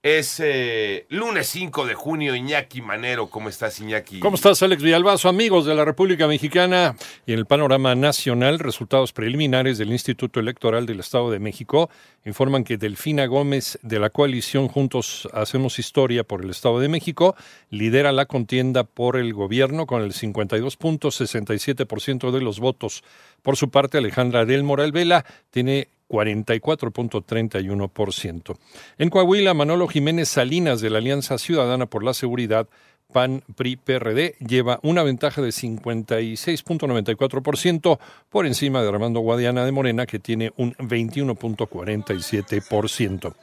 Es eh, lunes 5 de junio, Iñaki Manero. ¿Cómo estás, Iñaki? ¿Cómo estás, Alex Villalbazo? Amigos de la República Mexicana y en el panorama nacional, resultados preliminares del Instituto Electoral del Estado de México informan que Delfina Gómez de la coalición Juntos Hacemos Historia por el Estado de México lidera la contienda por el gobierno con el 52.67% de los votos. Por su parte, Alejandra del Moral Vela tiene 44.31%. En Coahuila, Manolo Jiménez Salinas de la Alianza Ciudadana por la Seguridad PAN PRI PRD lleva una ventaja de 56.94% por encima de Armando Guadiana de Morena que tiene un 21.47%.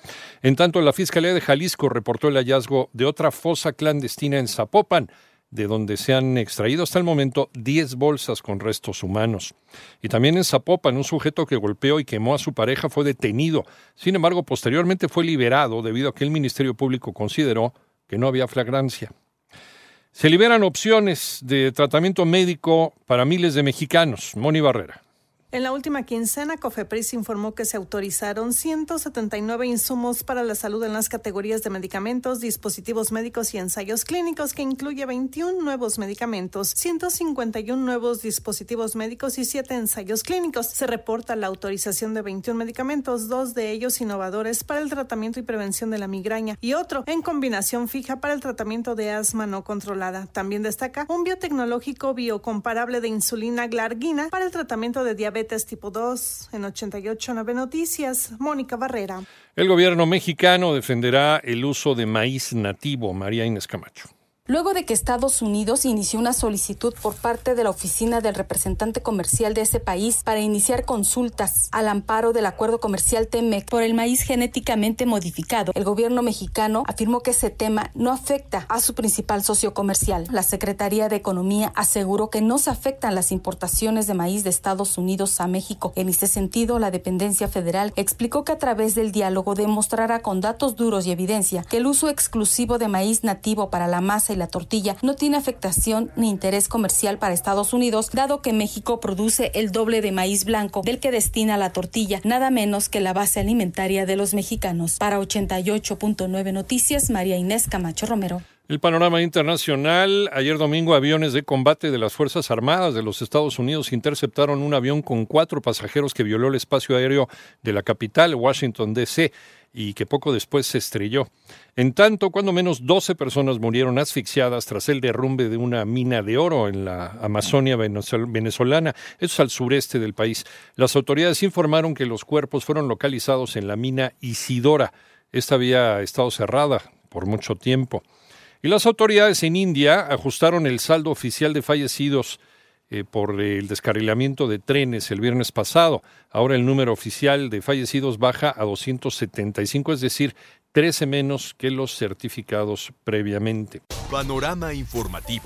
En tanto, la Fiscalía de Jalisco reportó el hallazgo de otra fosa clandestina en Zapopan de donde se han extraído hasta el momento 10 bolsas con restos humanos. Y también en Zapopan, un sujeto que golpeó y quemó a su pareja fue detenido. Sin embargo, posteriormente fue liberado debido a que el Ministerio Público consideró que no había flagrancia. Se liberan opciones de tratamiento médico para miles de mexicanos. Moni Barrera. En la última quincena, Cofepris informó que se autorizaron 179 insumos para la salud en las categorías de medicamentos, dispositivos médicos y ensayos clínicos, que incluye 21 nuevos medicamentos, 151 nuevos dispositivos médicos y 7 ensayos clínicos. Se reporta la autorización de 21 medicamentos, dos de ellos innovadores para el tratamiento y prevención de la migraña y otro en combinación fija para el tratamiento de asma no controlada. También destaca un biotecnológico biocomparable de insulina glargina para el tratamiento de diabetes tipo 2 en 88.9 Noticias. Mónica Barrera. El gobierno mexicano defenderá el uso de maíz nativo. María Inés Camacho. Luego de que Estados Unidos inició una solicitud por parte de la oficina del representante comercial de ese país para iniciar consultas al amparo del acuerdo comercial TEMEC por el maíz genéticamente modificado, el gobierno mexicano afirmó que ese tema no afecta a su principal socio comercial. La Secretaría de Economía aseguró que no se afectan las importaciones de maíz de Estados Unidos a México. En ese sentido, la dependencia federal explicó que a través del diálogo demostrará con datos duros y evidencia que el uso exclusivo de maíz nativo para la masa la tortilla no tiene afectación ni interés comercial para Estados Unidos, dado que México produce el doble de maíz blanco del que destina la tortilla, nada menos que la base alimentaria de los mexicanos. Para 88.9 Noticias, María Inés Camacho Romero. El panorama internacional. Ayer domingo, aviones de combate de las Fuerzas Armadas de los Estados Unidos interceptaron un avión con cuatro pasajeros que violó el espacio aéreo de la capital, Washington, D.C., y que poco después se estrelló. En tanto, cuando menos 12 personas murieron asfixiadas tras el derrumbe de una mina de oro en la Amazonia venezolana, eso es al sureste del país. Las autoridades informaron que los cuerpos fueron localizados en la mina Isidora. Esta había estado cerrada por mucho tiempo. Y las autoridades en India ajustaron el saldo oficial de fallecidos eh, por el descarrilamiento de trenes el viernes pasado. Ahora el número oficial de fallecidos baja a 275, es decir, 13 menos que los certificados previamente. Panorama informativo.